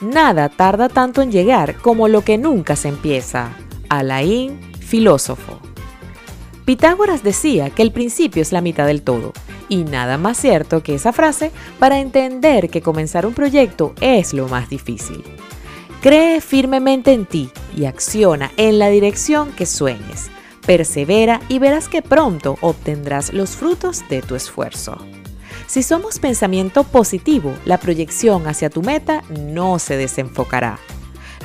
Nada tarda tanto en llegar como lo que nunca se empieza. Alain, filósofo. Pitágoras decía que el principio es la mitad del todo, y nada más cierto que esa frase para entender que comenzar un proyecto es lo más difícil. Cree firmemente en ti y acciona en la dirección que sueñes. Persevera y verás que pronto obtendrás los frutos de tu esfuerzo. Si somos pensamiento positivo, la proyección hacia tu meta no se desenfocará.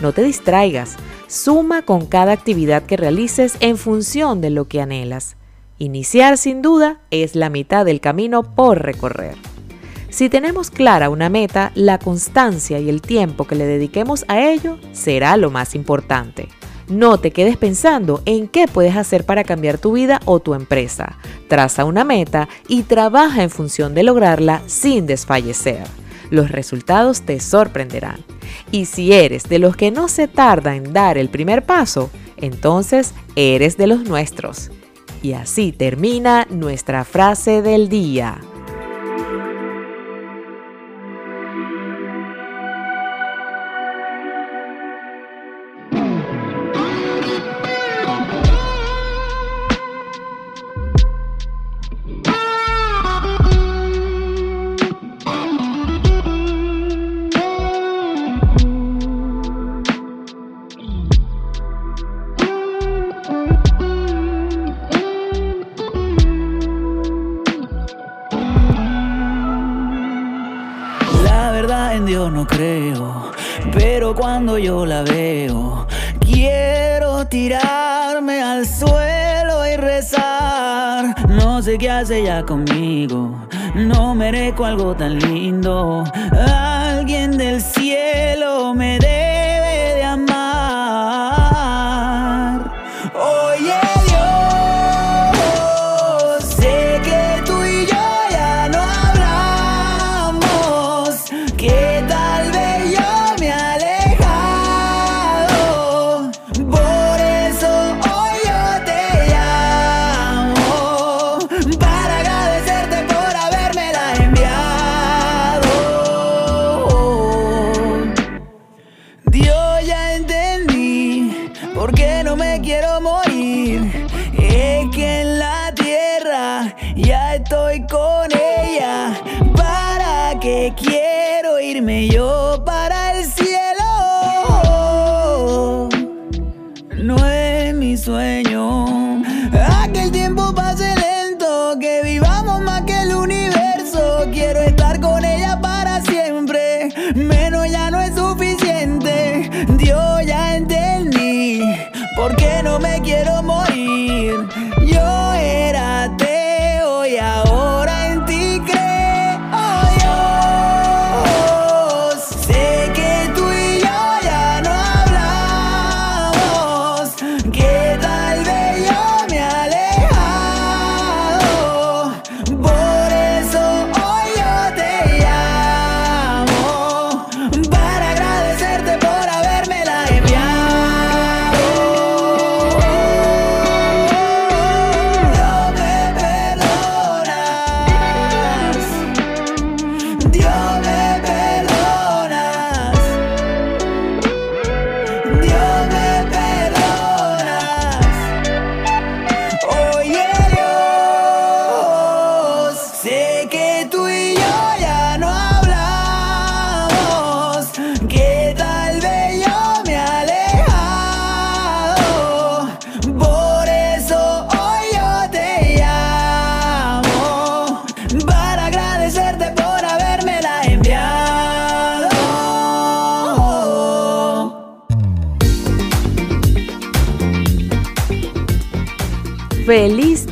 No te distraigas, suma con cada actividad que realices en función de lo que anhelas. Iniciar sin duda es la mitad del camino por recorrer. Si tenemos clara una meta, la constancia y el tiempo que le dediquemos a ello será lo más importante. No te quedes pensando en qué puedes hacer para cambiar tu vida o tu empresa. Traza una meta y trabaja en función de lograrla sin desfallecer. Los resultados te sorprenderán. Y si eres de los que no se tarda en dar el primer paso, entonces eres de los nuestros. Y así termina nuestra frase del día. Cuando yo la veo, quiero tirarme al suelo y rezar. No sé qué hace ya conmigo, no merezco algo tan lindo. Alguien del cielo me debe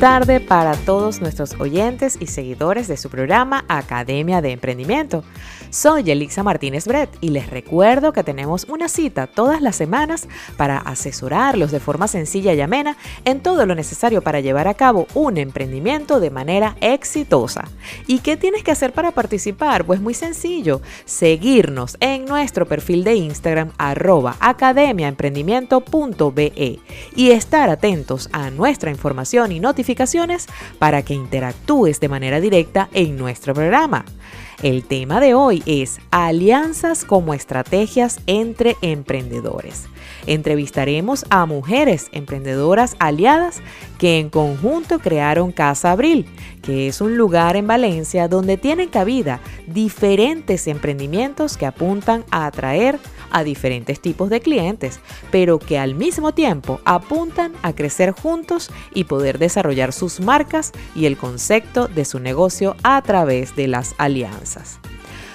tarde para todos nuestros oyentes y seguidores de su programa Academia de Emprendimiento. Soy Elixa Martínez Brett y les recuerdo que tenemos una cita todas las semanas para asesorarlos de forma sencilla y amena en todo lo necesario para llevar a cabo un emprendimiento de manera exitosa. ¿Y qué tienes que hacer para participar? Pues muy sencillo, seguirnos en nuestro perfil de Instagram arroba academiaemprendimiento.be y estar atentos a nuestra información y notificaciones para que interactúes de manera directa en nuestro programa. El tema de hoy es alianzas como estrategias entre emprendedores. Entrevistaremos a mujeres emprendedoras aliadas que en conjunto crearon Casa Abril, que es un lugar en Valencia donde tienen cabida diferentes emprendimientos que apuntan a atraer a diferentes tipos de clientes, pero que al mismo tiempo apuntan a crecer juntos y poder desarrollar sus marcas y el concepto de su negocio a través de las alianzas.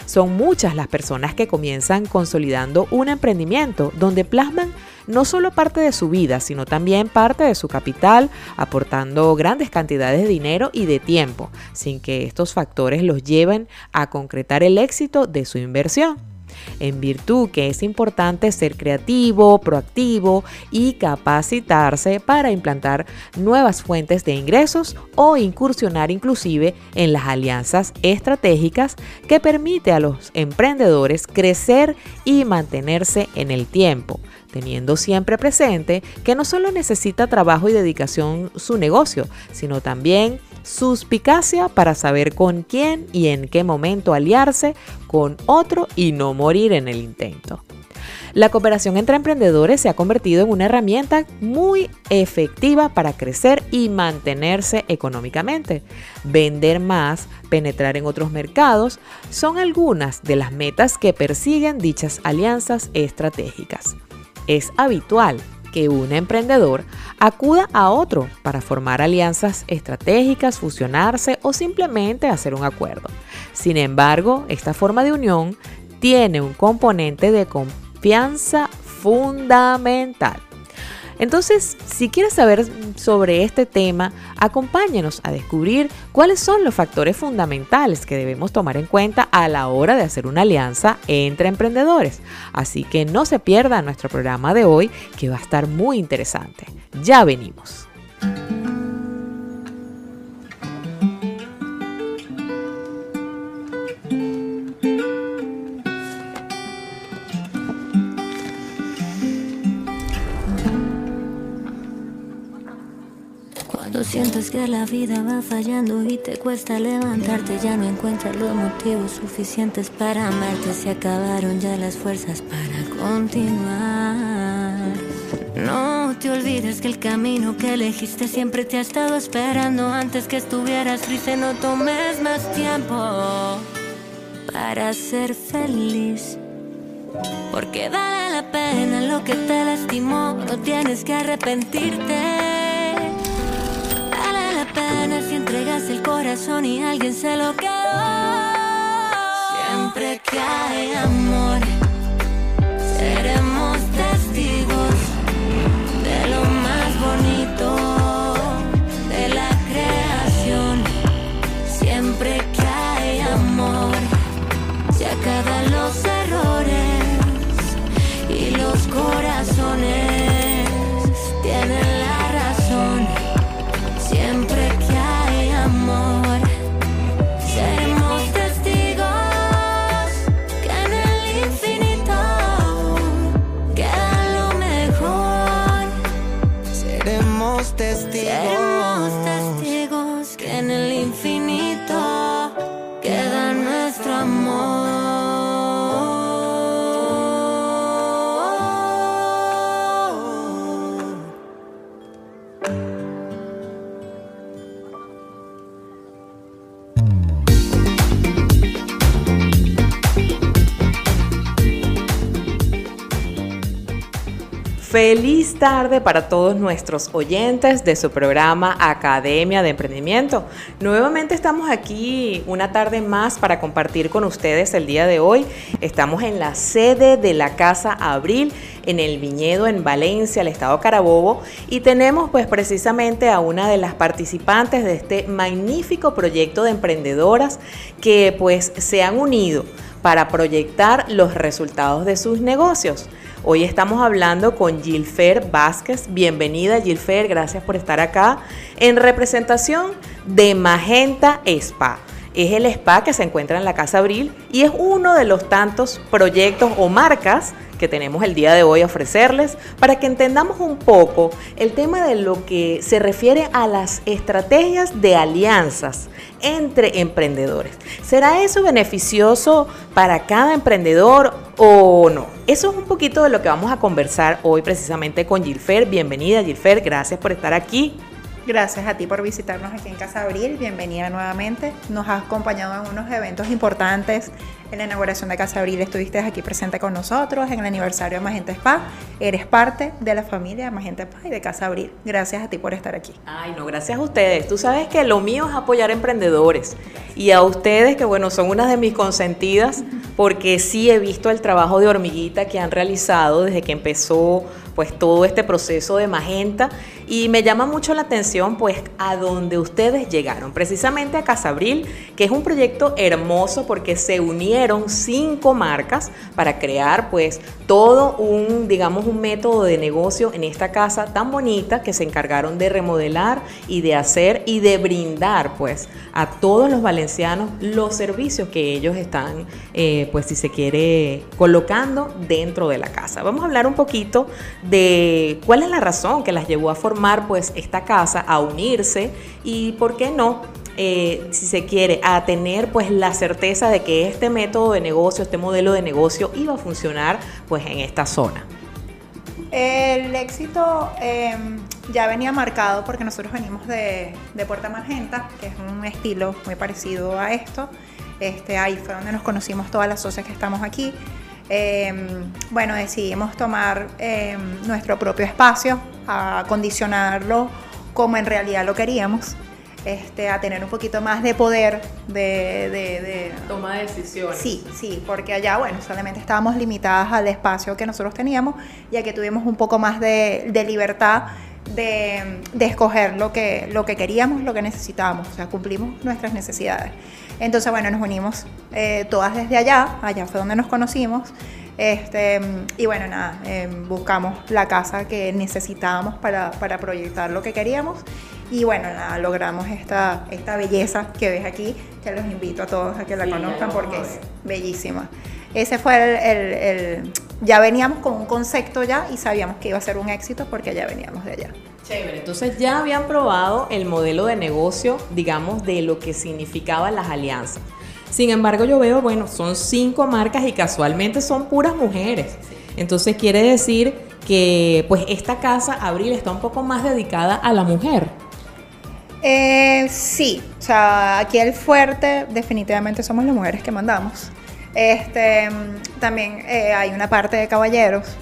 Son muchas las personas que comienzan consolidando un emprendimiento donde plasman no solo parte de su vida, sino también parte de su capital, aportando grandes cantidades de dinero y de tiempo, sin que estos factores los lleven a concretar el éxito de su inversión en virtud que es importante ser creativo, proactivo y capacitarse para implantar nuevas fuentes de ingresos o incursionar inclusive en las alianzas estratégicas que permite a los emprendedores crecer y mantenerse en el tiempo teniendo siempre presente que no solo necesita trabajo y dedicación su negocio, sino también suspicacia para saber con quién y en qué momento aliarse con otro y no morir en el intento. La cooperación entre emprendedores se ha convertido en una herramienta muy efectiva para crecer y mantenerse económicamente. Vender más, penetrar en otros mercados, son algunas de las metas que persiguen dichas alianzas estratégicas. Es habitual que un emprendedor acuda a otro para formar alianzas estratégicas, fusionarse o simplemente hacer un acuerdo. Sin embargo, esta forma de unión tiene un componente de confianza fundamental. Entonces, si quieres saber sobre este tema, acompáñenos a descubrir cuáles son los factores fundamentales que debemos tomar en cuenta a la hora de hacer una alianza entre emprendedores. Así que no se pierda nuestro programa de hoy que va a estar muy interesante. Ya venimos. Sientes que la vida va fallando y te cuesta levantarte, ya no encuentras los motivos suficientes para amarte, se acabaron ya las fuerzas para continuar. No te olvides que el camino que elegiste siempre te ha estado esperando antes que estuvieras triste, no tomes más tiempo para ser feliz. Porque vale la pena lo que te lastimó, no tienes que arrepentirte y alguien se lo quedó. Siempre que hay amor, seremos Feliz tarde para todos nuestros oyentes de su programa Academia de Emprendimiento. Nuevamente estamos aquí una tarde más para compartir con ustedes el día de hoy. Estamos en la sede de la Casa Abril en el Viñedo en Valencia, el estado Carabobo, y tenemos pues precisamente a una de las participantes de este magnífico proyecto de emprendedoras que pues se han unido para proyectar los resultados de sus negocios. Hoy estamos hablando con Gilfer Vázquez. Bienvenida Gilfer, gracias por estar acá en representación de Magenta Spa. Es el spa que se encuentra en la Casa Abril y es uno de los tantos proyectos o marcas que tenemos el día de hoy a ofrecerles para que entendamos un poco el tema de lo que se refiere a las estrategias de alianzas entre emprendedores. ¿Será eso beneficioso para cada emprendedor o no? Eso es un poquito de lo que vamos a conversar hoy precisamente con Gilfer. Bienvenida Gilfer, gracias por estar aquí. Gracias a ti por visitarnos aquí en Casa Abril. Bienvenida nuevamente. Nos has acompañado en unos eventos importantes. En la inauguración de Casa Abril estuviste aquí presente con nosotros. En el aniversario de Magenta Spa. Eres parte de la familia de Magenta Spa y de Casa Abril. Gracias a ti por estar aquí. Ay, no, gracias a ustedes. Tú sabes que lo mío es apoyar emprendedores. Y a ustedes, que bueno, son unas de mis consentidas, porque sí he visto el trabajo de hormiguita que han realizado desde que empezó pues todo este proceso de Magenta y me llama mucho la atención pues a donde ustedes llegaron, precisamente a Casabril, que es un proyecto hermoso porque se unieron cinco marcas para crear pues todo un, digamos, un método de negocio en esta casa tan bonita que se encargaron de remodelar y de hacer y de brindar pues a todos los valencianos los servicios que ellos están, eh, pues si se quiere, colocando dentro de la casa. Vamos a hablar un poquito de cuál es la razón que las llevó a formar pues esta casa, a unirse y por qué no eh, si se quiere, a tener pues la certeza de que este método de negocio, este modelo de negocio iba a funcionar pues en esta zona. El éxito em, ya venía marcado porque nosotros venimos de, de, Puerta Magenta, que es un estilo muy parecido a esto. Este, ahí fue donde nos conocimos todas las socias que estamos aquí. Em, bueno, decidimos tomar em, nuestro propio espacio, acondicionarlo como en realidad lo queríamos. Este, a tener un poquito más de poder de, de, toma de decisiones. Sí, sí, porque allá, bueno, solamente estábamos limitadas al espacio que nosotros teníamos, ya que tuvimos un poco más de, libertad de, escoger lo que, lo que queríamos, lo que necesitábamos, o sea, cumplimos nuestras necesidades. Entonces, bueno, nos unimos eh, todas desde allá, allá fue donde nos conocimos. Este, y bueno, nada, em, buscamos la casa que necesitábamos para, para, proyectar lo que queríamos. Y bueno, nada, logramos esta, esta belleza que ves aquí, que los invito a todos a que la conozcan porque es bellísima. Ese fue el, el, Ya veníamos con un concepto ya y sabíamos que iba a ser un éxito porque ya veníamos de allá. Chévere, entonces ya habían probado el modelo de negocio, digamos, de lo que significaban las alianzas. Sin embargo, yo veo, bueno, son cinco marcas y casualmente son puras mujeres. Entonces quiere decir que pues esta casa, Abril, está un poco más dedicada a la mujer. Eh, sí, o sea, aquí el fuerte definitivamente somos las mujeres que mandamos. Este, también eh, hay una parte de caballeros,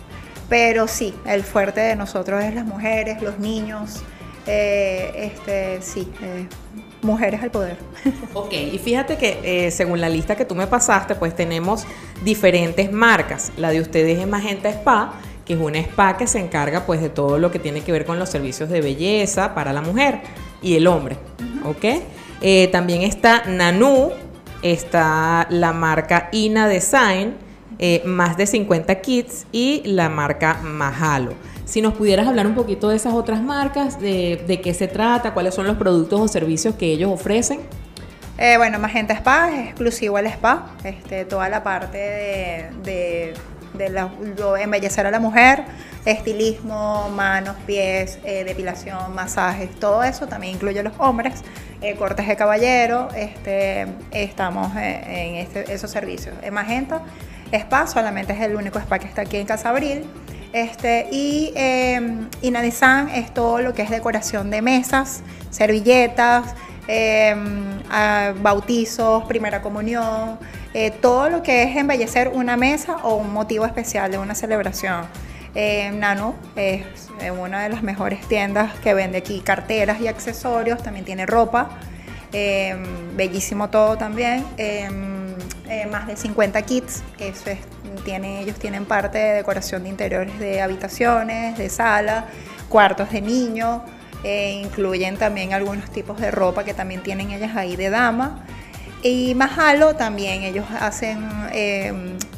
pero sí, el fuerte de nosotros es las mujeres, los niños, eh, este, sí, eh, mujeres al poder. Ok, y fíjate que eh, según la lista que tú me pasaste, pues tenemos diferentes marcas. La de ustedes es Magenta Spa, que es una spa que se encarga pues de todo lo que tiene que ver con los servicios de belleza para la mujer y el hombre. Ok, también está Nanu, está la marca Ina Design, eh, más de 50 kits y la marca Mahalo. Si nos pudieras hablar un poquito de esas otras marcas, de, qué se trata, cuáles son los productos o servicios que ellos ofrecen. Eh, bueno, Magenta Spa es exclusivo al spa, este, toda la parte de, de, embellecer a la mujer, estilismo, manos, pies, eh, depilación, masajes, todo eso también incluye a los hombres, cortes de caballero, este, estamos en este, esos servicios. En Magenta spa, solamente es el único spa que está aquí en Casa Abril. Este, y eh, es todo lo que es decoración de mesas, servilletas, em, bautizos, primera comunión, eh, todo lo que es embellecer una mesa o un motivo especial de una celebración. Eh, Nano es eh, una de las mejores tiendas que vende aquí carteras y accesorios, también tiene ropa, eh, bellísimo todo también, más de 50 kits, eso es, tiene, ellos tienen parte de decoración de interiores de habitaciones, de sala, cuartos de niño, incluyen también algunos tipos de ropa que también tienen ellas ahí de dama. Y Mahalo también, ellos hacen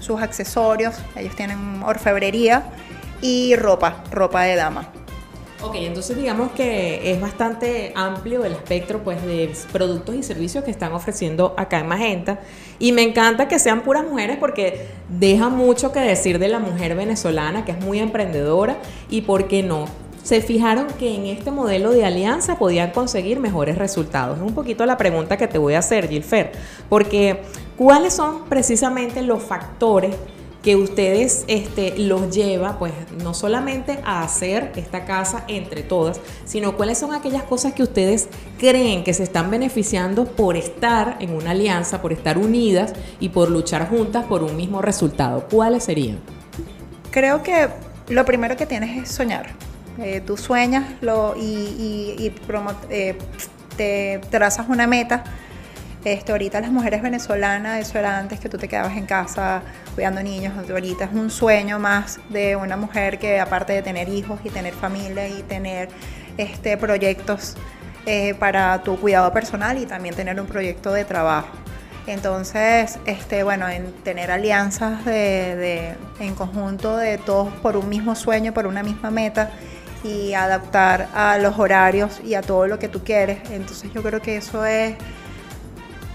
sus accesorios, ellos tienen orfebrería y ropa, ropa de dama. Ok, entonces digamos que es bastante amplio el espectro pues, de productos y servicios que están ofreciendo acá en Magenta. Y me encanta que sean puras mujeres porque deja mucho que decir de la mujer venezolana, que es muy emprendedora y por qué no. Se fijaron que en este modelo de alianza podían conseguir mejores resultados. Es un poquito la pregunta que te voy a hacer, Gilfer, porque ¿cuáles son precisamente los factores que ustedes este, los lleva, pues no solamente a hacer esta casa entre todas, sino cuáles son aquellas cosas que ustedes creen que se están beneficiando por estar en una alianza, por estar unidas y por luchar juntas por un mismo resultado. ¿Cuáles serían? Creo que lo primero que tienes es soñar. Eh, tú sueñas lo, y, eh, te trazas una meta este, ahorita las mujeres venezolanas, eso era antes que tú te quedabas en casa cuidando niños, ahorita es un sueño más de una mujer que aparte de tener hijos y tener familia y tener este, proyectos eh, para tu cuidado personal y también tener un proyecto de trabajo. Entonces, este, bueno, en tener alianzas de, en conjunto de todos por un mismo sueño, por una misma meta y adaptar a los horarios y a todo lo que tú quieres. Entonces yo creo que eso es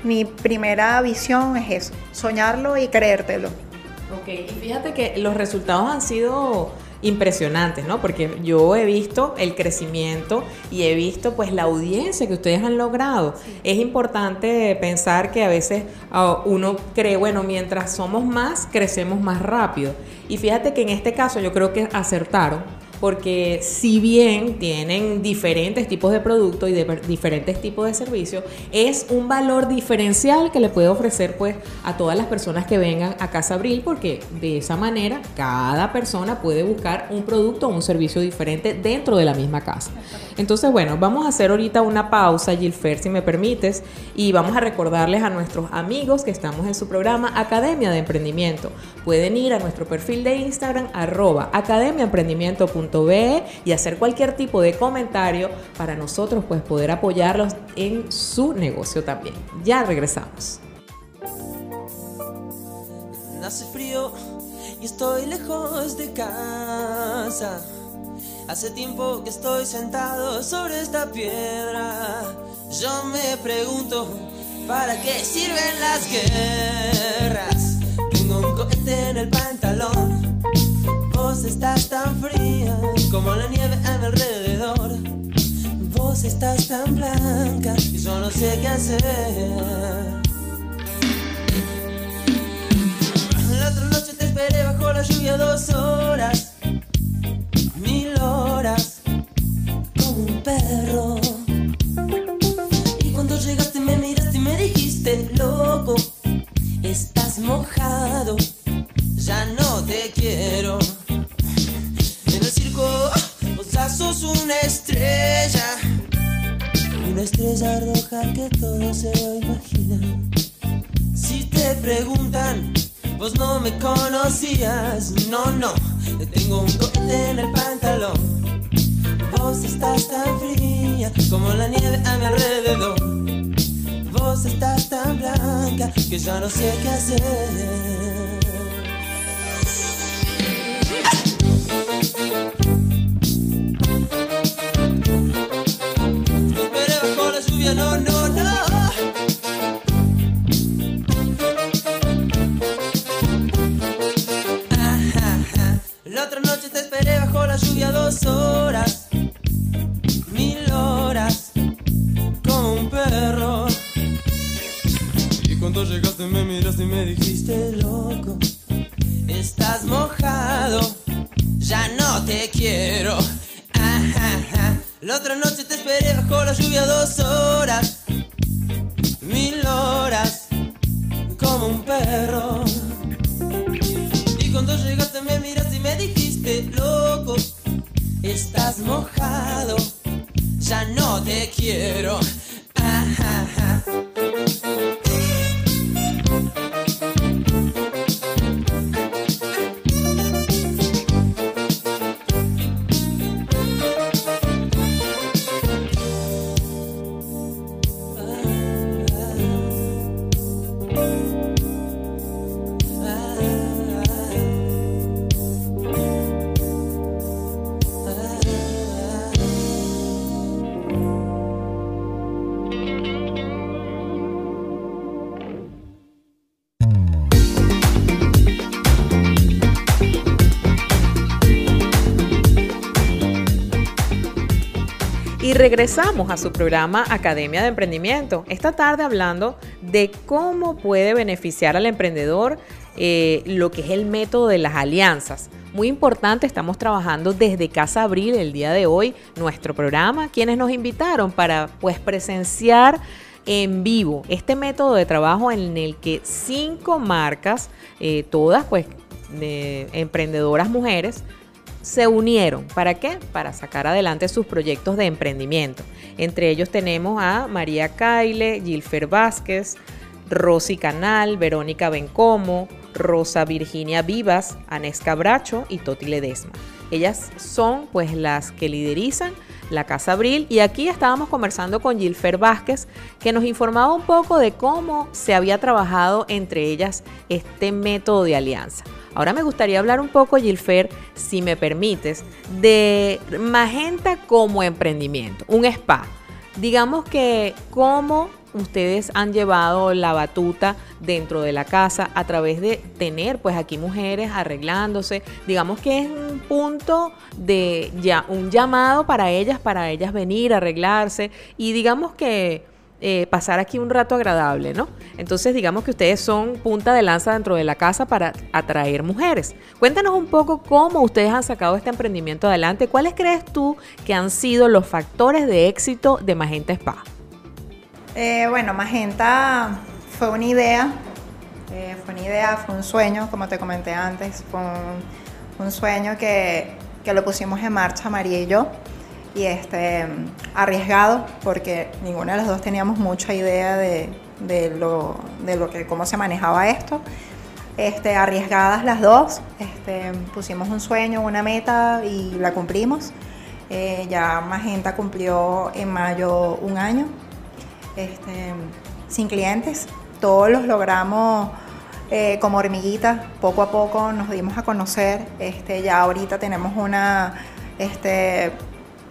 mi primera visión es eso, soñarlo y creértelo. Ok, y fíjate que los resultados han sido impresionantes, ¿no? Porque yo he visto el crecimiento y he visto pues la audiencia que ustedes han logrado. Es importante pensar que a veces ah, uno cree, bueno, mientras somos más, crecemos más rápido. Y fíjate que en este caso yo creo que acertaron porque si bien tienen diferentes tipos de productos y de diferentes tipos de servicios, es un valor diferencial que le puede ofrecer pues a todas las personas que vengan a Casa Abril, porque de esa manera cada persona puede buscar un producto o un servicio diferente dentro de la misma casa. Entonces, bueno, vamos a hacer ahorita una pausa, Gilfer, si me permites, y vamos a recordarles a nuestros amigos que estamos en su programa Academia de Emprendimiento. Pueden ir a nuestro perfil de Instagram, arroba academiaemprendimiento.com y hacer cualquier tipo de comentario para nosotros pues poder apoyarlos en su negocio también. Ya regresamos. Hace frío y estoy lejos de casa. Hace tiempo que estoy sentado sobre esta piedra. Yo me pregunto, ¿para qué sirven las guerras? Tengo un cohete en el pantalón Vos estás tan fría como la nieve a mi alrededor. Vos estás tan blanca y yo no sé qué hacer. La otra noche te esperé bajo la lluvia dos horas, Y regresamos a su programa Academia de Emprendimiento. Esta tarde hablando de cómo puede beneficiar al emprendedor eh, lo que es el método de las alianzas. Muy importante, estamos trabajando desde Casa Abril el día de hoy, nuestro programa, quienes nos invitaron para pues presenciar en vivo este método de trabajo en el que cinco marcas, eh, todas pues de emprendedoras mujeres, se unieron. ¿Para qué? Para sacar adelante sus proyectos de emprendimiento. Entre ellos tenemos a María Caile, Gilfer Vázquez, Rosy Canal, Verónica Bencomo, Rosa Virginia Vivas, Anesca Bracho y Toti Ledesma. Ellas son pues las que liderizan la Casa Abril y aquí estábamos conversando con Gilfer Vázquez que nos informaba un poco de cómo se había trabajado entre ellas este método de alianza. Ahora me gustaría hablar un poco, Gilfer, si me permites, de Magenta como emprendimiento, un spa. Digamos que cómo ustedes han llevado la batuta dentro de la casa a través de tener pues aquí mujeres arreglándose. Digamos que es un punto de ya un llamado para ellas, para ellas venir, arreglarse y digamos que eh, pasar aquí un rato agradable, ¿no? Entonces digamos que ustedes son punta de lanza dentro de la casa para atraer mujeres. Cuéntanos un poco cómo ustedes han sacado este emprendimiento adelante. ¿Cuáles crees tú que han sido los factores de éxito de Magenta Spa? Eh, bueno, Magenta fue una idea, eh, fue una idea, fue un sueño, como te comenté antes, fue un, sueño que, que, lo pusimos en marcha María y yo, y este, arriesgado, porque ninguna de las dos teníamos mucha idea de, de, lo, de lo que, cómo se manejaba esto. Este, arriesgadas las dos, este, pusimos un sueño, una meta y la cumplimos. Eh, ya Magenta cumplió en mayo un año este, sin clientes. Todos los logramos eh, como hormiguitas, poco a poco nos dimos a conocer. Este, ya ahorita tenemos una, este,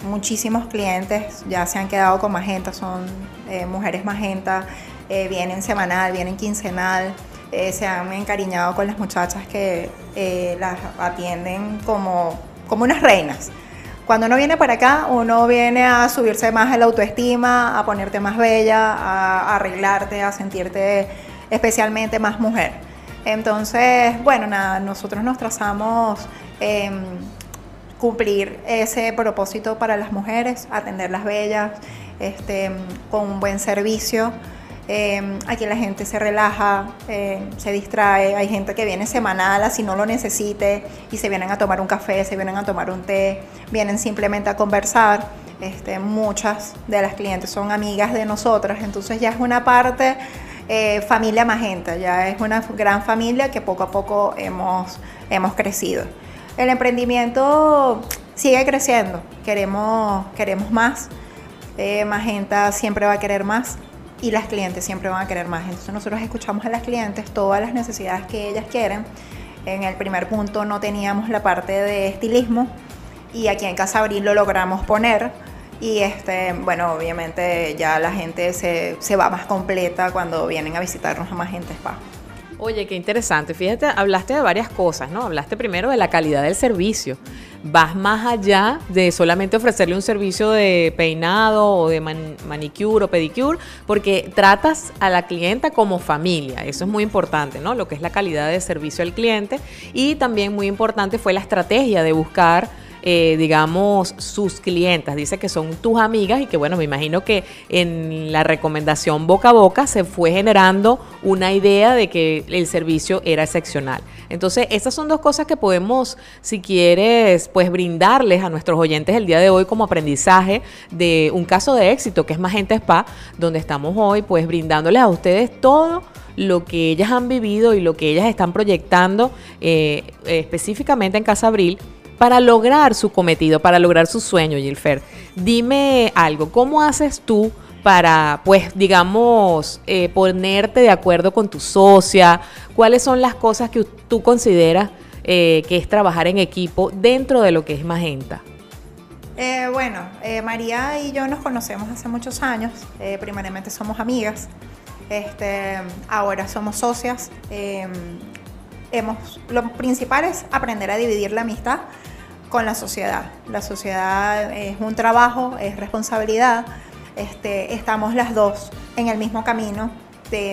muchísimos clientes, ya se han quedado con Magenta, son eh, mujeres Magenta, eh, vienen semanal, vienen quincenal. se han encariñado con las muchachas que las atienden como, como unas reinas. Cuando uno viene para acá, uno viene a subirse más el autoestima, a ponerte más bella, a, arreglarte, a sentirte especialmente más mujer. Entonces, bueno, nada, nosotros nos trazamos em, cumplir ese propósito para las mujeres, atenderlas bellas, este, con un buen servicio. Em, aquí la gente se relaja, em, se distrae, hay gente que viene semanal así no lo necesite y se vienen a tomar un café, se vienen a tomar un té, vienen simplemente a conversar. Este, muchas de las clientes son amigas de nosotras, entonces ya es una parte eh, familia magenta, ya es una gran familia que poco a poco hemos, hemos crecido. El emprendimiento sigue creciendo, queremos, queremos más, eh, magenta siempre va a querer más y las clientes siempre van a querer más. Entonces nosotros escuchamos a las clientes todas las necesidades que ellas quieren. En el primer punto no teníamos la parte de estilismo y aquí en Casa Abril lo logramos poner. Y este, bueno, obviamente ya la gente se, se va más completa cuando vienen a visitarnos a más gente spa. Oye, qué interesante. Fíjate, hablaste de varias cosas, ¿no? Hablaste primero de la calidad del servicio. Vas más allá de solamente ofrecerle un servicio de peinado o de manicure o pedicure, porque tratas a la clienta como familia. Eso es muy importante, ¿no? Lo que es la calidad de servicio al cliente. Y también muy importante fue la estrategia de buscar eh, digamos, sus clientas. Dice que son tus amigas y que, bueno, me imagino que en la recomendación boca a boca se fue generando una idea de que el servicio era excepcional. Entonces, esas son dos cosas que podemos, si quieres, pues brindarles a nuestros oyentes el día de hoy como aprendizaje de un caso de éxito que es Magenta Spa, donde estamos hoy, pues brindándoles a ustedes todo lo que ellas han vivido y lo que ellas están proyectando eh, específicamente en Casa Abril para lograr su cometido, para lograr su sueño, Gilfer. Dime algo, ¿cómo haces tú para, pues, digamos, eh, ponerte de acuerdo con tu socia? ¿Cuáles son las cosas que tú consideras eh, que es trabajar en equipo dentro de lo que es Magenta? Eh, bueno, María y yo nos conocemos hace muchos años. primeramente somos amigas. Este, ahora somos socias. hemos, lo principal es aprender a dividir la amistad con la sociedad. La sociedad es un trabajo, es responsabilidad. Este, estamos las dos en el mismo camino,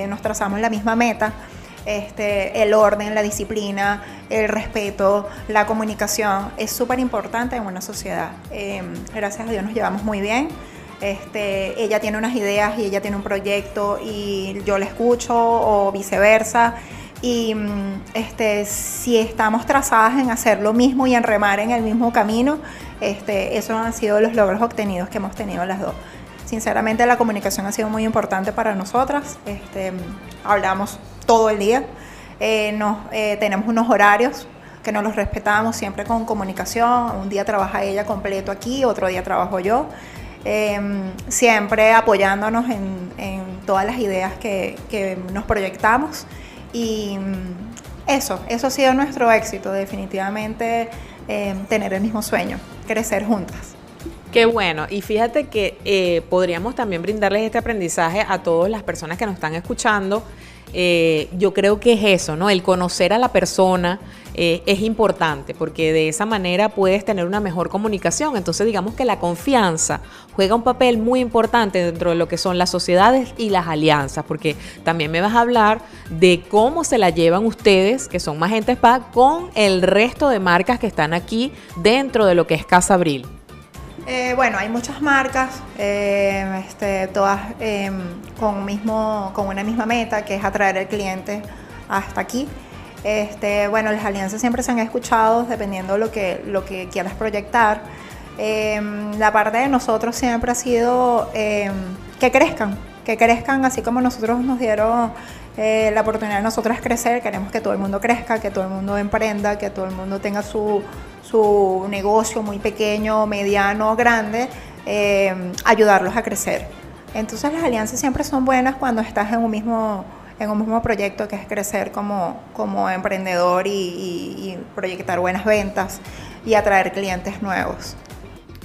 nos trazamos la misma meta. Este, el orden, la disciplina, el respeto, la comunicación es súper importante en una sociedad. Em, gracias a Dios nos llevamos muy bien. Este, ella tiene unas ideas y ella tiene un proyecto y yo la escucho o viceversa. Y mm, este, si estamos trazadas en hacer lo mismo y en remar en el mismo camino, este, esos han sido los logros obtenidos que hemos tenido las dos. Sinceramente la comunicación ha sido muy importante para nosotras. Este, hablamos todo el día. Eh, nos, eh, tenemos unos horarios que nos los respetamos siempre con comunicación. Un día trabaja ella completo aquí, otro día trabajo yo. Em, siempre apoyándonos en, todas las ideas que, nos proyectamos. Y mm, eso, eso ha sido nuestro éxito, definitivamente em, tener el mismo sueño, crecer juntas. Qué bueno, y fíjate que eh, podríamos también brindarles este aprendizaje a todas las personas que nos están escuchando. Eh, yo creo que es eso, ¿no? El conocer a la persona eh, es importante porque de esa manera puedes tener una mejor comunicación. Entonces digamos que la confianza juega un papel muy importante dentro de lo que son las sociedades y las alianzas, porque también me vas a hablar de cómo se la llevan ustedes, que son Magenta Spa, con el resto de marcas que están aquí dentro de lo que es Casa Abril. Eh, bueno, hay muchas marcas, eh, este, todas em, con, mismo, con una misma meta, que es atraer al cliente hasta aquí. Este, bueno, las alianzas siempre se han escuchado dependiendo de lo que, lo que quieras proyectar. Em, la parte de nosotros siempre ha sido em, que crezcan, que crezcan así como nosotros nos dieron eh, la oportunidad de nosotros crecer, queremos que todo el mundo crezca, que todo el mundo emprenda, que todo el mundo tenga su, su negocio muy pequeño, mediano, grande, eh, ayudarlos a crecer. Entonces las alianzas siempre son buenas cuando estás en un mismo, en un mismo proyecto que es crecer como, como emprendedor y, proyectar buenas ventas y atraer clientes nuevos.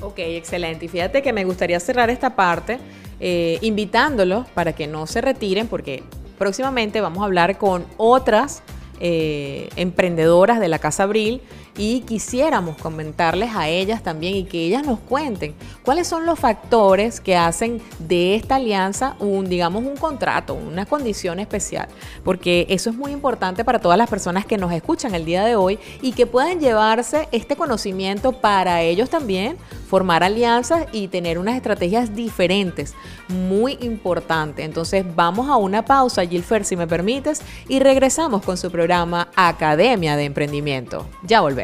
Ok, excelente. Y fíjate que me gustaría cerrar esta parte eh, invitándolos para que no se retiren porque próximamente vamos a hablar con otras eh, emprendedoras de la Casa Abril y quisiéramos comentarles a ellas también y que ellas nos cuenten cuáles son los factores que hacen de esta alianza un, digamos, un contrato, una condición especial, porque eso es muy importante para todas las personas que nos escuchan el día de hoy y que puedan llevarse este conocimiento para ellos también, formar alianzas y tener unas estrategias diferentes, muy importante. Entonces vamos a una pausa, Gilfer, si me permites, y regresamos con su programa Academia de Emprendimiento. Ya volvemos.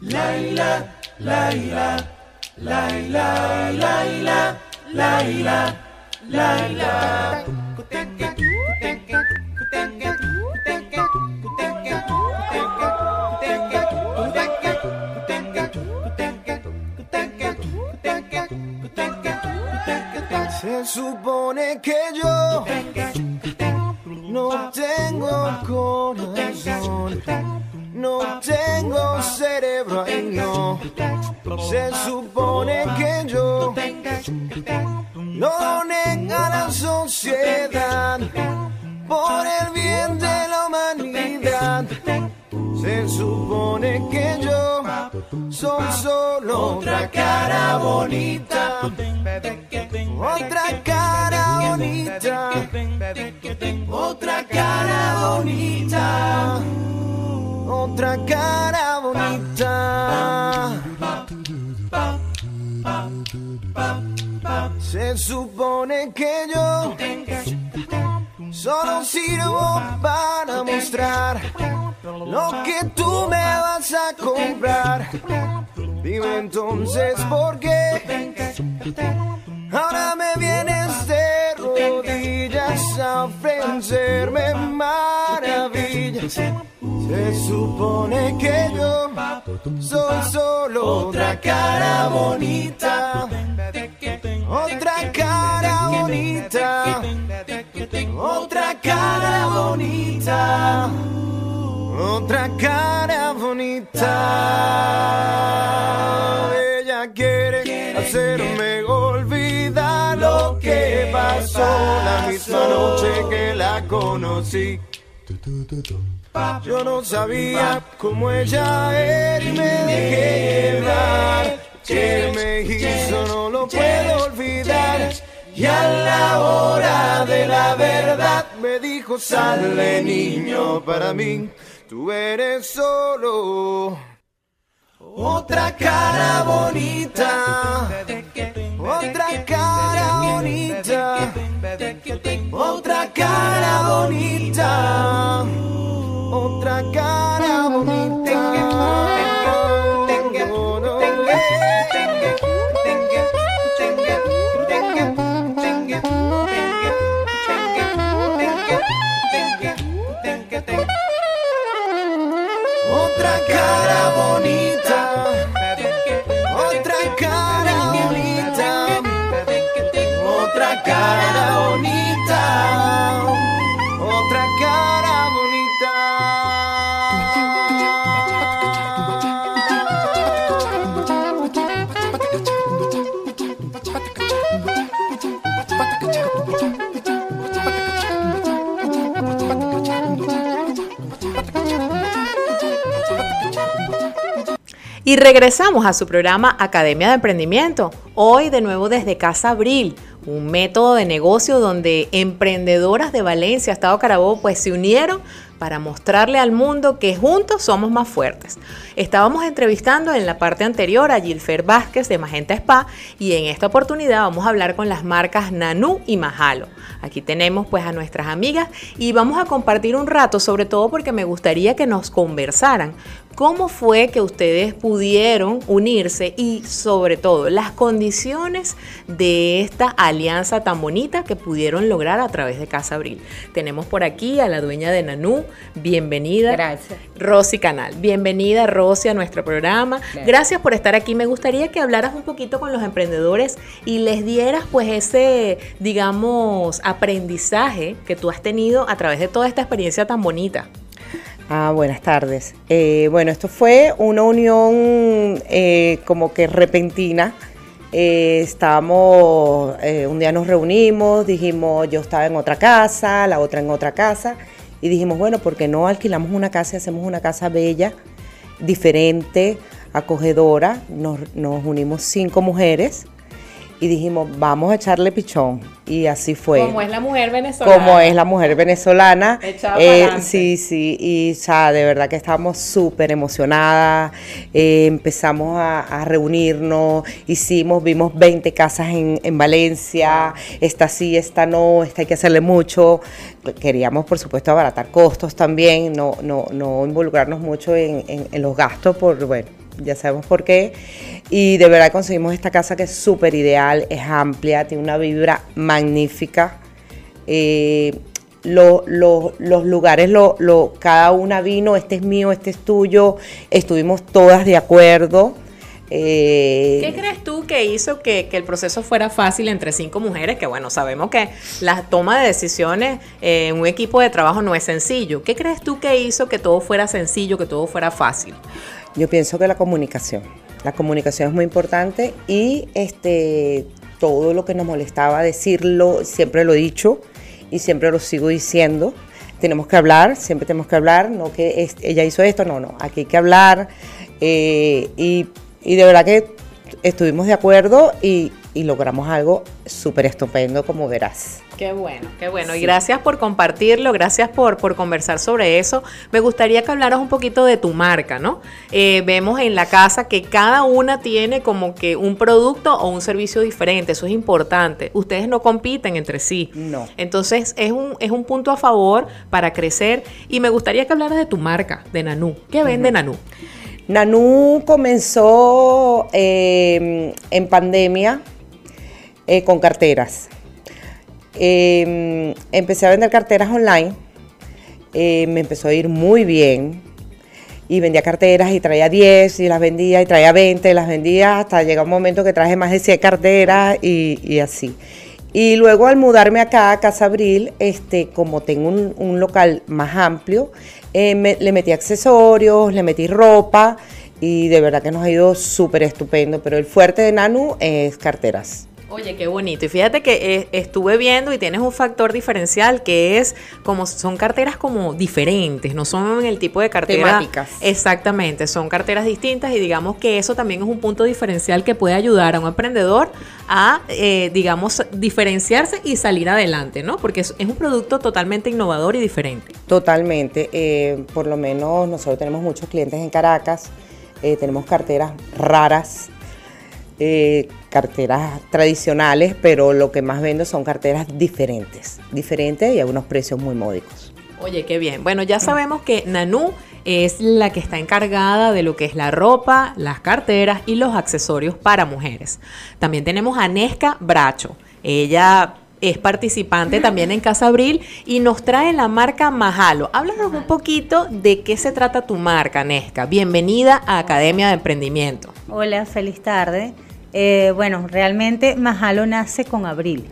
Laila, Laila, Laila, Laila, Laila, Laila. Se supone que yo no tengo corazón no tengo cerebro, ay no. Se supone que yo no nega la sociedad por el bien de la humanidad. Se supone que yo soy solo otra cara bonita, otra cara bonita, otra cara bonita otra cara bonita. Se supone que yo solo sirvo para mostrar lo que tú me vas a comprar. Dime entonces por qué ahora me vienes de rodillas a ofrecerme maravillas. Se supone que yo soy solo otra cara bonita, otra cara bonita, otra cara bonita, otra cara bonita. Ella quiere hacerme olvidar lo que pasó la misma noche que la conocí. Yo no sabía cómo ella era y me dejé llevar. Que me hizo no lo puedo olvidar. Y a la hora de la verdad me dijo, sale niño para mí, tú eres solo. Otra cara bonita, otra cara bonita, otra cara bonita, otra cara bonita. Y regresamos a su programa Academia de Emprendimiento, hoy de nuevo desde Casa Abril, un método de negocio donde emprendedoras de Valencia, Estado Carabobo, pues se unieron para mostrarle al mundo que juntos somos más fuertes. Estábamos entrevistando en la parte anterior a Gilfer Vázquez de Magenta Spa y en esta oportunidad vamos a hablar con las marcas Nanú y Mahalo. Aquí tenemos pues a nuestras amigas y vamos a compartir un rato, sobre todo porque me gustaría que nos conversaran cómo fue que ustedes pudieron unirse y sobre todo las condiciones de esta alianza tan bonita que pudieron lograr a través de Casa Abril. Tenemos por aquí a la dueña de Nanú, bienvenida. Gracias. Rosy Canal, bienvenida Rosy a nuestro programa. Gracias. Gracias por estar aquí. Me gustaría que hablaras un poquito con los emprendedores y les dieras pues ese, digamos, aprendizaje que tú has tenido a través de toda esta experiencia tan bonita. Ah, buenas tardes. Eh, bueno, esto fue una unión eh, como que repentina. Eh, estábamos, eh, un día nos reunimos, dijimos, yo estaba en otra casa, la otra en otra casa, y dijimos, bueno, ¿por qué no alquilamos una casa y hacemos una casa bella, diferente, acogedora? Nos, nos unimos cinco mujeres y dijimos, vamos a echarle pichón. Y así fue. Como es la mujer venezolana. como es la mujer venezolana. Echada Eh, sí, sí, y o sea, de verdad que estábamos súper emocionadas. eh, empezamos a, a reunirnos, hicimos, vimos 20 casas en, en Valencia. Esta sí, esta no, esta hay que hacerle mucho. Queríamos, por supuesto, abaratar costos también, no, no, no involucrarnos mucho en, en- en los gastos, por, bueno, ya sabemos por qué. Y de verdad conseguimos esta casa que es súper ideal, es amplia, tiene una vibra magnífica. Eh, lo- lo- los lugares, lo, lo- cada una vino, este es mío, este es tuyo, estuvimos todas de acuerdo. Eh, ¿Qué crees tú que hizo que, que el proceso fuera fácil entre cinco mujeres? Que bueno, sabemos que la toma de decisiones eh, en un equipo de trabajo no es sencillo. ¿Qué crees tú que hizo que todo fuera sencillo, que todo fuera fácil? Yo pienso que la comunicación. La comunicación es muy importante y este todo lo que nos molestaba decirlo, siempre lo he dicho y siempre lo sigo diciendo. Tenemos que hablar, siempre tenemos que hablar, no que ella hizo esto, no, no, aquí hay que hablar. eh, y, y de verdad que estuvimos de acuerdo y, y logramos algo súper estupendo, como verás. Qué bueno, qué bueno. Y gracias por compartirlo, gracias por, por conversar sobre eso. Me gustaría que hablaras un poquito de tu marca, ¿no? Eh, vemos en la casa que cada una tiene como que un producto o un servicio diferente, eso es importante. Ustedes no compiten entre sí. No. Entonces es un, es un punto a favor para crecer. Y me gustaría que hablaras de tu marca, de Nanú. ¿Qué vende Nanú? Nanú comenzó eh, en pandemia eh, con carteras. Eh, empecé a vender carteras online. Eh, me empezó a ir muy bien. Y vendía carteras y traía 10 y las vendía y traía 20 y las vendía hasta llega un momento que traje más de 100 carteras y, así. Y luego al mudarme acá a Casa Abril, este, como tengo un, local más amplio, eh, le metí accesorios, le metí ropa y de verdad que nos ha ido súper estupendo. Pero el fuerte de Nanu es carteras. Oye, qué bonito. Y fíjate que eh, estuve viendo y tienes un factor diferencial que es como son carteras como diferentes, no son el tipo de cartera. Temáticas. Exactamente, son carteras distintas y digamos que eso también es un punto diferencial que puede ayudar a un emprendedor a, eh, digamos, diferenciarse y salir adelante, ¿no? Porque es, es un producto totalmente innovador y diferente. Totalmente. eh, por lo menos nosotros tenemos muchos clientes en Caracas, eh, tenemos carteras raras, eh, carteras tradicionales, pero lo que más vendo son carteras diferentes, diferentes y a unos precios muy módicos. Oye, qué bien. Bueno, ya sabemos que Nanú es la que está encargada de lo que es la ropa, las carteras y los accesorios para mujeres. También tenemos a Nesca Bracho. Ella es participante también en Casa Abril y nos trae la marca Mahalo. Háblanos un poquito de qué se trata tu marca, Nesca. Bienvenida a Academia de Emprendimiento. Hola, feliz tarde. Eh, bueno, realmente Mahalo nace con Abril,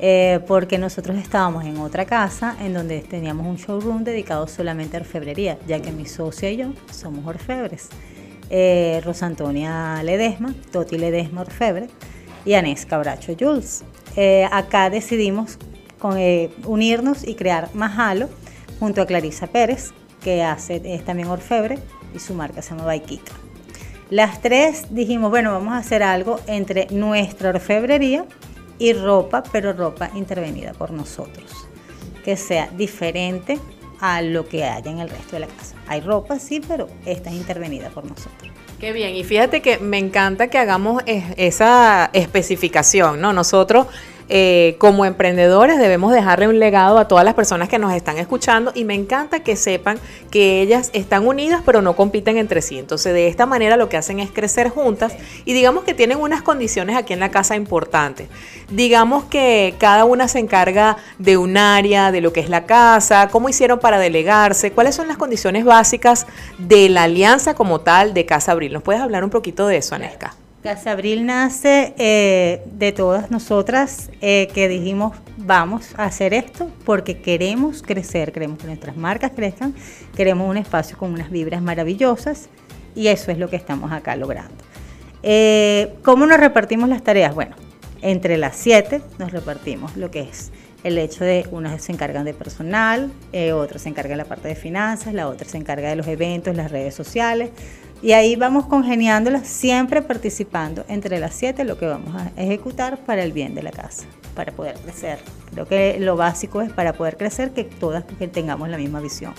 eh, porque nosotros estábamos en otra casa en donde teníamos un showroom dedicado solamente a orfebrería, ya que mi socia y yo somos orfebres. Eh, Rosa Antonia Ledesma, Toti Ledesma Orfebre y Anés Cabracho Jules. Eh, acá decidimos unirnos y crear Mahalo junto a Clarisa Pérez, que hace, es también orfebre y su marca se llama Baikika. Las tres dijimos, bueno, vamos a hacer algo entre nuestra orfebrería y ropa, pero ropa intervenida por nosotros, que sea diferente a lo que haya en el resto de la casa. Hay ropa, sí, pero esta es intervenida por nosotros. Qué bien, y fíjate que me encanta que hagamos es- esa especificación, ¿no? Nosotros eh, como emprendedores debemos dejarle un legado a todas las personas que nos están escuchando y me encanta que sepan que ellas están unidas pero no compiten entre sí. Entonces de esta manera lo que hacen es crecer juntas y digamos que tienen unas condiciones aquí en la casa importantes. Digamos que cada una se encarga de un área, de lo que es la casa, cómo hicieron para delegarse, cuáles son las condiciones básicas de la alianza como tal de Casa Abril. ¿Nos puedes hablar un poquito de eso, Anesca? Casa Abril nace eh, de todas nosotras eh, que dijimos vamos a hacer esto porque queremos crecer, queremos que nuestras marcas crezcan, queremos un espacio con unas vibras maravillosas y eso es lo que estamos acá logrando. Eh, ¿Cómo nos repartimos las tareas? Bueno, entre las siete nos repartimos lo que es el hecho de unas se encargan de personal, eh, otros se encargan de la parte de finanzas, la otra se encarga de los eventos, las redes sociales. Y ahí vamos congeniándolas, siempre participando entre las siete lo que vamos a ejecutar para el bien de la casa, para poder crecer. Creo que lo básico es para poder crecer que todas que tengamos la misma visión.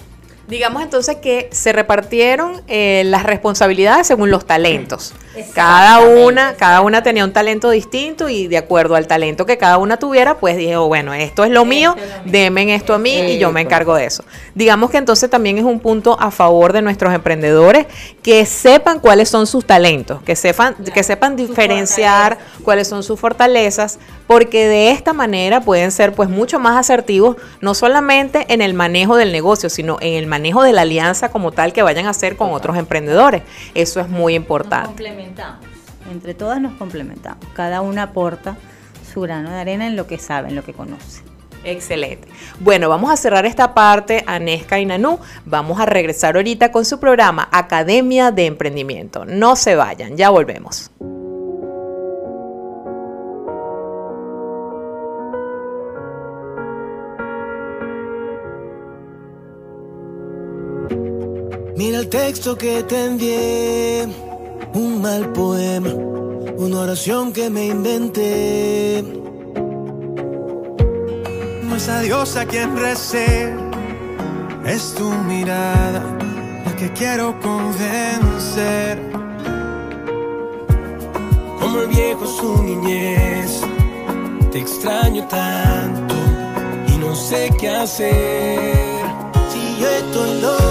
Digamos entonces que se repartieron eh, las responsabilidades según los talentos. Cada una, cada una tenía un talento distinto y de acuerdo al talento que cada una tuviera, pues dije, oh, bueno, esto es lo mío, denme esto a mí y yo me encargo de eso. Digamos que entonces también es un punto a favor de nuestros emprendedores que sepan cuáles son sus talentos, que sepan, que sepan diferenciar cuáles son sus fortalezas, porque de esta manera pueden ser pues mucho más asertivos, no solamente en el manejo del negocio, sino en el manejo de la alianza como tal que vayan a hacer con otros emprendedores. Eso es muy importante. Complementamos. Entre todas nos complementamos. Cada una aporta su grano de arena en lo que sabe, en lo que conoce. Excelente. Bueno, vamos a cerrar esta parte, Anesca y Nanú. Vamos a regresar ahorita con su programa Academia de Emprendimiento. No se vayan, ya volvemos. Mira el texto que te envié, un mal poema, una oración que me inventé. No es a Dios a quien recé, es tu mirada la que quiero convencer. Como el viejo su niñez, te extraño tanto y no sé qué hacer. Si yo estoy loco,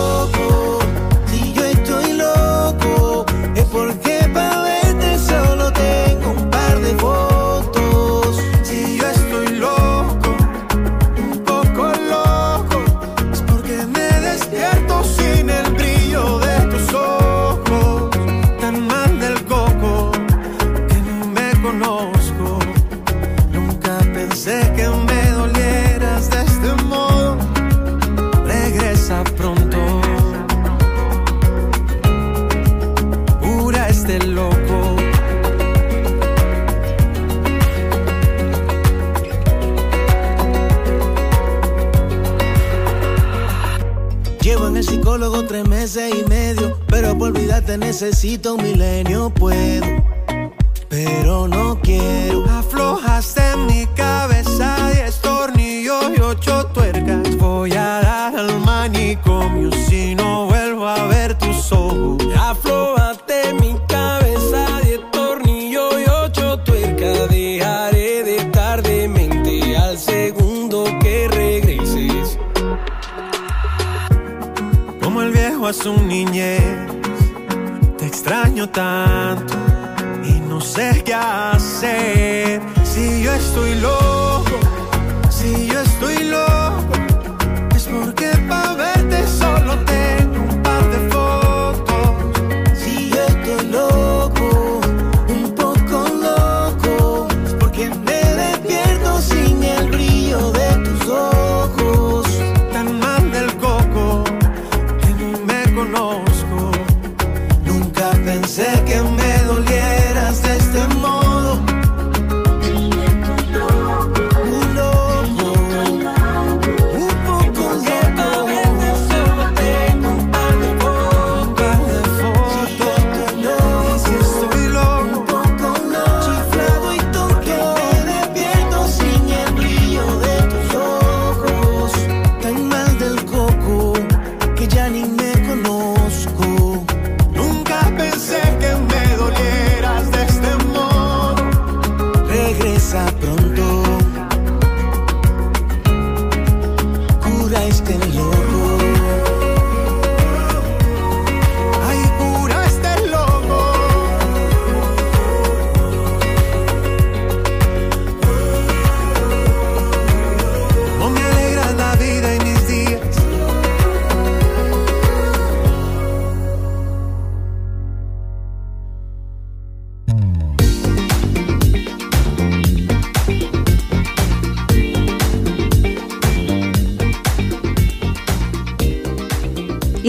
meses y medio, pero por olvidarte necesito un milenio. Puedo, pero no quiero. Aflojaste en mi cabeza diez tornillos y ocho tuercas. Voy a dar al manicomio su niñez, te extraño tanto y no sé qué hacer. Si yo estoy loco,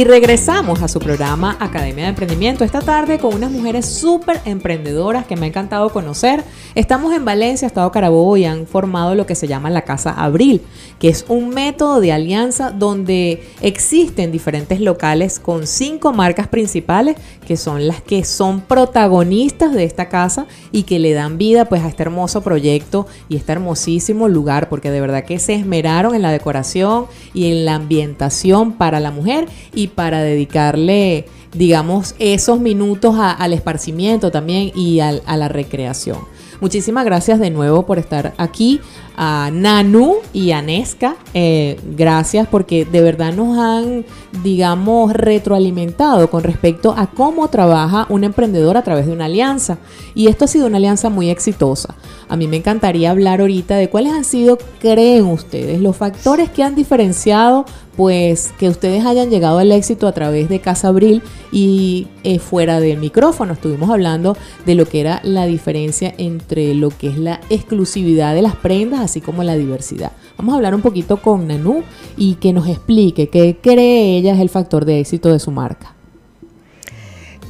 regresamos a su programa Academia de Emprendimiento esta tarde con unas mujeres súper emprendedoras que me ha encantado conocer. Estamos en Valencia, Estado Carabobo y han formado lo que se llama la Casa Abril, que es un método de alianza donde existen diferentes locales con cinco marcas principales que son las que son protagonistas de esta casa y que le dan vida pues a este hermoso proyecto y este hermosísimo lugar porque de verdad que se esmeraron en la decoración y en la ambientación para la mujer y para dedicarle digamos esos minutos al esparcimiento también y a la recreación. Muchísimas gracias de nuevo por estar aquí a Nanu y a Nesca. Eh, gracias porque de verdad nos han, digamos, retroalimentado con respecto a cómo trabaja un emprendedor a través de una alianza. Y esto ha sido una alianza muy exitosa. A mí me encantaría hablar ahorita de cuáles han sido, creen ustedes, los factores que han diferenciado pues que ustedes hayan llegado al éxito a través de Casa Abril y eh, fuera del micrófono estuvimos hablando de lo que era la diferencia entre lo que es la exclusividad de las prendas así como la diversidad. Vamos a hablar un poquito con Nanu y que nos explique qué cree ella es el factor de éxito de su marca.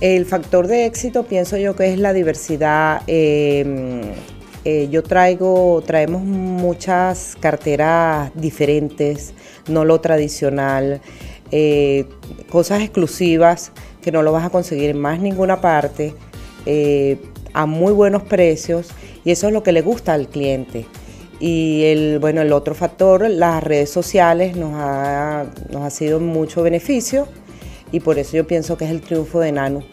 El factor de éxito pienso yo que es la diversidad. eh, eh, yo traigo, traemos muchas carteras diferentes, no lo tradicional, eh, cosas exclusivas que no lo vas a conseguir en más ninguna parte, eh, a muy buenos precios y eso es lo que le gusta al cliente. Y el, bueno, el otro factor, las redes sociales nos ha, nos ha sido mucho beneficio y por eso yo pienso que es el triunfo de Nano,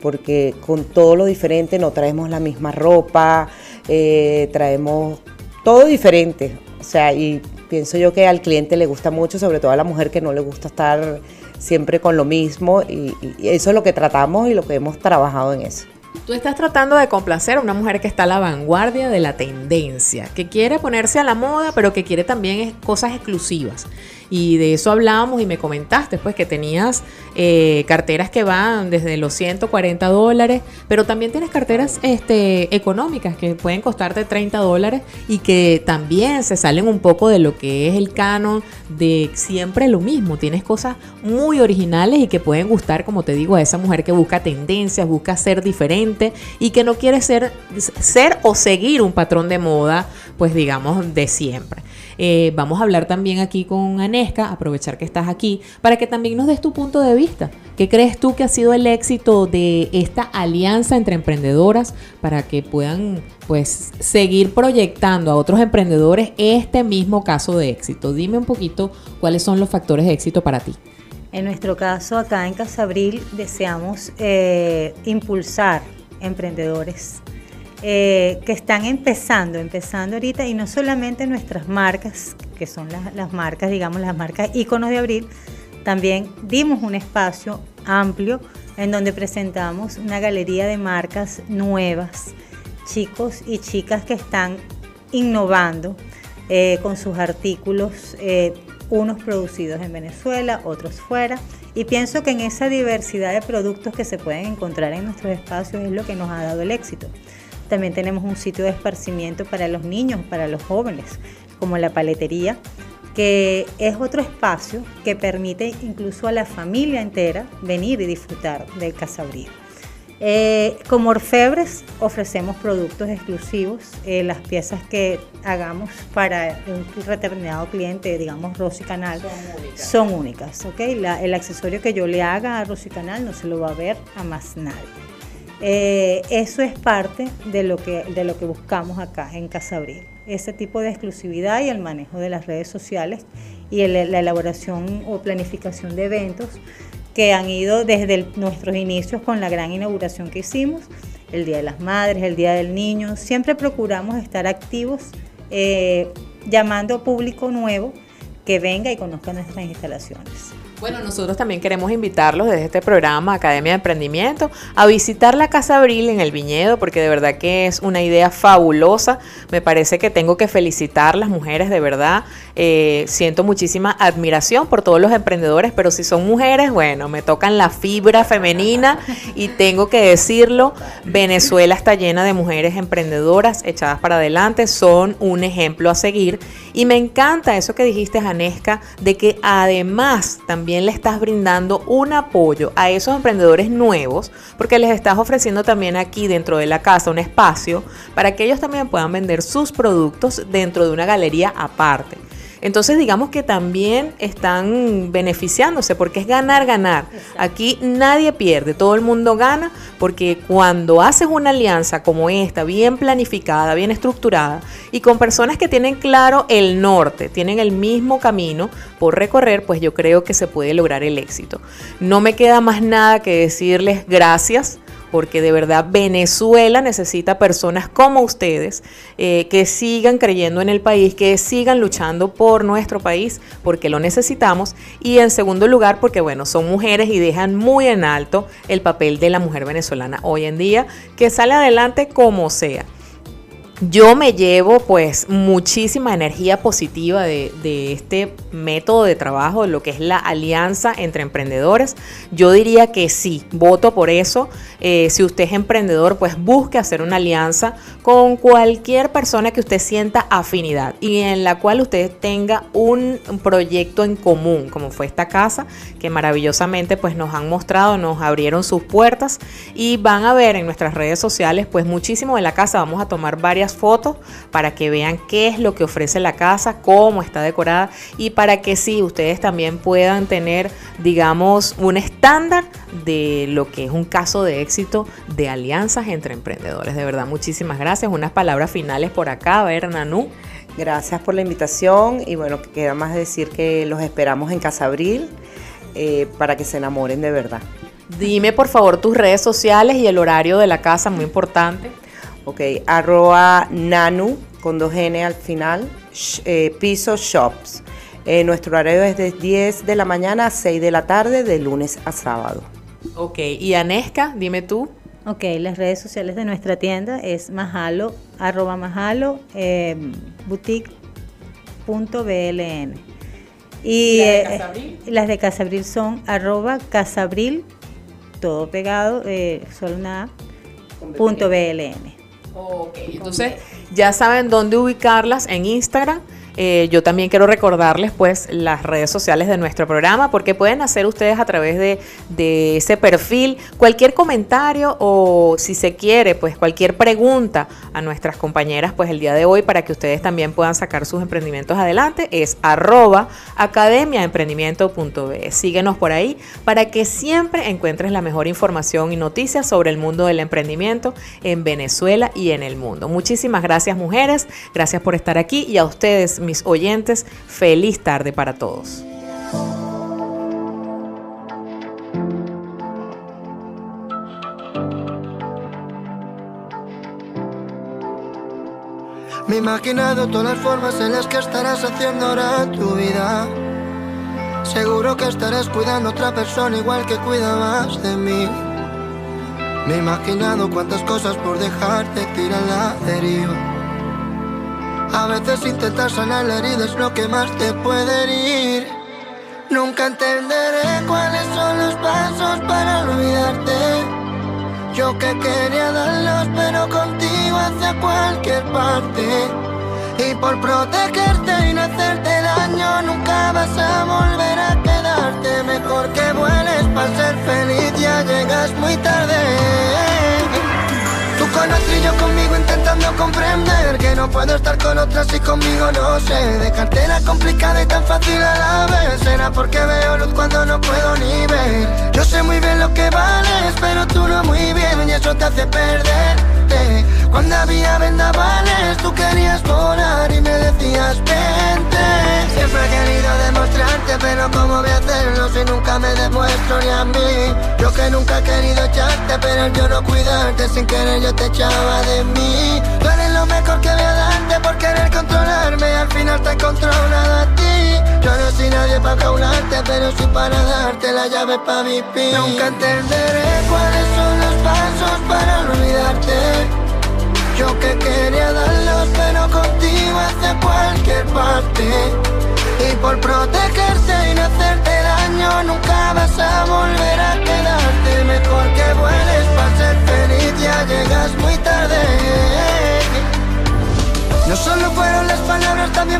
porque con todo lo diferente no traemos la misma ropa, eh, traemos todo diferente, o sea, y pienso yo que al cliente le gusta mucho, sobre todo a la mujer que no le gusta estar siempre con lo mismo y, eso es lo que tratamos y lo que hemos trabajado en eso. Tú estás tratando de complacer a una mujer que está a la vanguardia de la tendencia, que quiere ponerse a la moda, pero que quiere también cosas exclusivas. Y de eso hablábamos y me comentaste pues que tenías eh, carteras que van desde los 140 dólares, pero también tienes carteras este, económicas que pueden costarte 30 dólares y que también se salen un poco de lo que es el canon de siempre lo mismo. Tienes cosas muy originales y que pueden gustar, como te digo, a esa mujer que busca tendencias, busca ser diferente y que no quiere ser, ser o seguir un patrón de moda, pues digamos, de siempre. Eh, vamos a hablar también aquí con Anesca, aprovechar que estás aquí, para que también nos des tu punto de vista. ¿Qué crees tú que ha sido el éxito de esta alianza entre emprendedoras para que puedan pues seguir proyectando a otros emprendedores este mismo caso de éxito? Dime un poquito cuáles son los factores de éxito para ti. En nuestro caso, acá en Casabril, deseamos eh, impulsar emprendedores eh, que están empezando, empezando ahorita, y no solamente nuestras marcas, que son las, las marcas, digamos, las marcas íconos de abril, también dimos un espacio amplio en donde presentamos una galería de marcas nuevas, chicos y chicas que están innovando eh, con sus artículos, eh, unos producidos en Venezuela, otros fuera. Y pienso que en esa diversidad de productos que se pueden encontrar en nuestros espacios es lo que nos ha dado el éxito. También tenemos un sitio de esparcimiento para los niños, para los jóvenes, como la paletería, que es otro espacio que permite incluso a la familia entera venir y disfrutar del Casabrío. Eh, como orfebres ofrecemos productos exclusivos, eh, las piezas que hagamos para un determinado cliente, digamos Rosy Canal, son únicas. el accesorio que yo le haga a Rosy Canal no se lo va a ver a más nadie. Eh, eso es parte de lo, que, de lo que buscamos acá en Casabril, ese tipo de exclusividad y el manejo de las redes sociales y la elaboración o planificación de eventos que han ido desde nuestros inicios con la gran inauguración que hicimos, el Día de las Madres, el Día del Niño. Siempre procuramos estar activos, eh, llamando público nuevo que venga y conozca nuestras instalaciones. Bueno, nosotros también queremos invitarlos desde este programa Academia de Emprendimiento a visitar la Casa Abril en el Viñedo porque de verdad que es una idea fabulosa. Me parece que tengo que felicitar a las mujeres de verdad. Eh, siento muchísima admiración por todos los emprendedores, pero si son mujeres, bueno, me tocan la fibra femenina y tengo que decirlo, Venezuela está llena de mujeres emprendedoras echadas para adelante, son un ejemplo a seguir y me encanta eso que dijiste, Janesca, de que además también también le estás brindando un apoyo a esos emprendedores nuevos, porque les estás ofreciendo también aquí dentro de la casa un espacio para que ellos también puedan vender sus productos dentro de una galería aparte. Entonces digamos que también están beneficiándose porque es ganar, ganar. Aquí nadie pierde, todo el mundo gana porque cuando haces una alianza como esta, bien planificada, bien estructurada y con personas que tienen claro el norte, tienen el mismo camino por recorrer, pues yo creo que se puede lograr el éxito. No me queda más nada que decirles gracias porque de verdad Venezuela necesita personas como ustedes eh, que sigan creyendo en el país, que sigan luchando por nuestro país, porque lo necesitamos. Y en segundo lugar, porque bueno, son mujeres y dejan muy en alto el papel de la mujer venezolana hoy en día, que sale adelante como sea yo me llevo pues muchísima energía positiva de, este método de trabajo, lo que es la alianza entre emprendedores. Yo diría que sí, voto por eso. Eh, si usted es emprendedor, pues busque hacer una alianza con cualquier persona que usted sienta afinidad y en la cual usted tenga un, proyecto en común, como fue esta casa, que maravillosamente pues nos han mostrado, nos abrieron sus puertas y van a ver en nuestras redes sociales pues muchísimo de la casa. Vamos a tomar varias fotos para que vean qué es lo que ofrece la casa, cómo está decorada y para que sí, ustedes también puedan tener, digamos, un estándar de lo que es un caso de éxito de alianzas entre emprendedores. De verdad, muchísimas gracias. Unas palabras finales por acá, a ver, Nanú. Gracias por la invitación y bueno, queda más decir que los esperamos en Casa Abril eh, para que se enamoren de verdad. Dime por favor tus redes sociales y el horario de la casa, muy importante. Ok, arroba nanu con dos N al final, eh, piso shops. Eh, nuestro horario es de 10 de la mañana a 6 de la tarde, de lunes a sábado. Ok, y Anesca, dime tú. Ok, las redes sociales de nuestra tienda es majalo, arroba majalo, eh, boutique.bln. Y las de Casabril son arroba casabril, todo pegado, solo una punto BLN. Ok, entonces ya saben dónde ubicarlas en Instagram eh, yo también quiero recordarles pues las redes sociales de nuestro programa porque pueden hacer ustedes a través de, ese perfil cualquier comentario o si se quiere pues cualquier pregunta a nuestras compañeras pues el día de hoy para que ustedes también puedan sacar sus emprendimientos adelante es arroba academiaemprendimiento.be. Síguenos por ahí para que siempre encuentres la mejor información y noticias sobre el mundo del emprendimiento en Venezuela y en el mundo. Muchísimas gracias mujeres, gracias por estar aquí y a ustedes mis oyentes, feliz tarde para todos. Me he imaginado todas las formas en las que estarás haciendo ahora tu vida. Seguro que estarás cuidando a otra persona igual que cuidabas de mí. Me he imaginado cuántas cosas por dejarte tirar la deriva. A veces intentar sanar la herida es lo que más te puede herir. Nunca entenderé cuáles son los pasos para olvidarte. Yo que quería darlos, pero contigo hacia cualquier parte. Y por protegerte y no hacerte daño, nunca vas a volver a quedarte. Mejor que vueles para ser feliz, ya llegas muy tarde. Tú con otro y yo conmigo intentando comprender que no puedo estar con otras y conmigo no sé. Dejarte la complicada y tan fácil a la vez. Será porque veo luz cuando no puedo ni ver. Yo sé muy bien lo que vales, pero tú no muy bien y eso te hace Cuando había vendavales, tú querías volar y me decías vente. Siempre he querido demostrarte, pero ¿cómo voy a hacerlo si nunca me demuestro ni a mí? Yo que nunca he querido echarte, pero yo no cuidarte, sin querer yo te echaba de mí. Mejor que voy a darte por querer controlarme, al final te he controlado a ti. Yo no soy nadie para caularte, pero sí para darte la llave para pin. Nunca entenderé cuáles son los pasos para olvidarte. Yo que quería darlos, pero contigo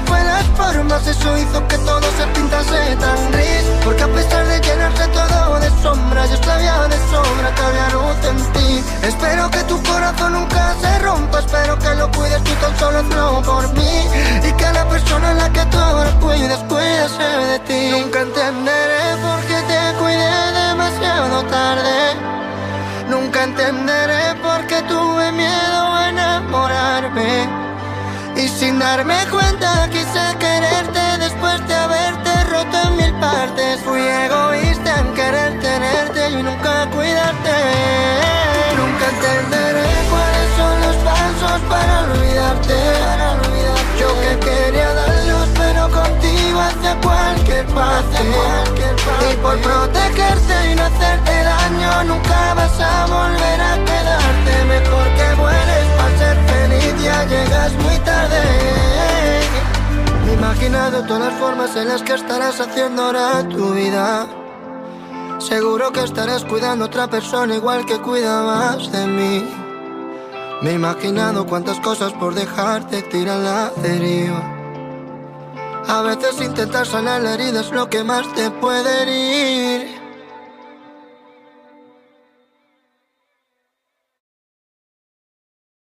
fue las formas Eso hizo que todo se pintase tan gris. Porque a pesar de llenarse todo de sombra Yo sabía de sobra que había luz en ti. Espero que tu corazón nunca se rompa. Espero que lo cuides tú tan solo no por mí. Y que la persona en la que tú ahora cuides Cuídese de ti. Nunca entenderé por qué te cuidé demasiado tarde. Nunca entenderé por qué tuve miedo a enamorarme y sin darme cuenta quise quererte después de haberte roto en mil partes. Fui egoísta en querer tenerte y nunca cuidarte. Nunca entenderé cuáles son los pasos para olvidarte. Yo que quería darlos, pero contigo hacia cualquier parte. Y por protegerte y no hacerte daño, nunca vas a volver a quedarte. Mejor llegas muy tarde. Me he imaginado todas las formas en las que estarás haciendo ahora tu vida. Seguro que estarás cuidando a otra persona igual que cuidabas de mí. Me he imaginado cuántas cosas por dejarte tirar la deriva. A veces intentar sanar la herida es lo que más te puede herir.